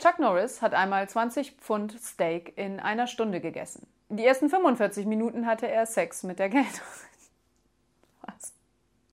Chuck Norris hat einmal 20 Pfund Steak in einer Stunde gegessen. Die ersten 45 Minuten hatte er Sex mit der Geldhose.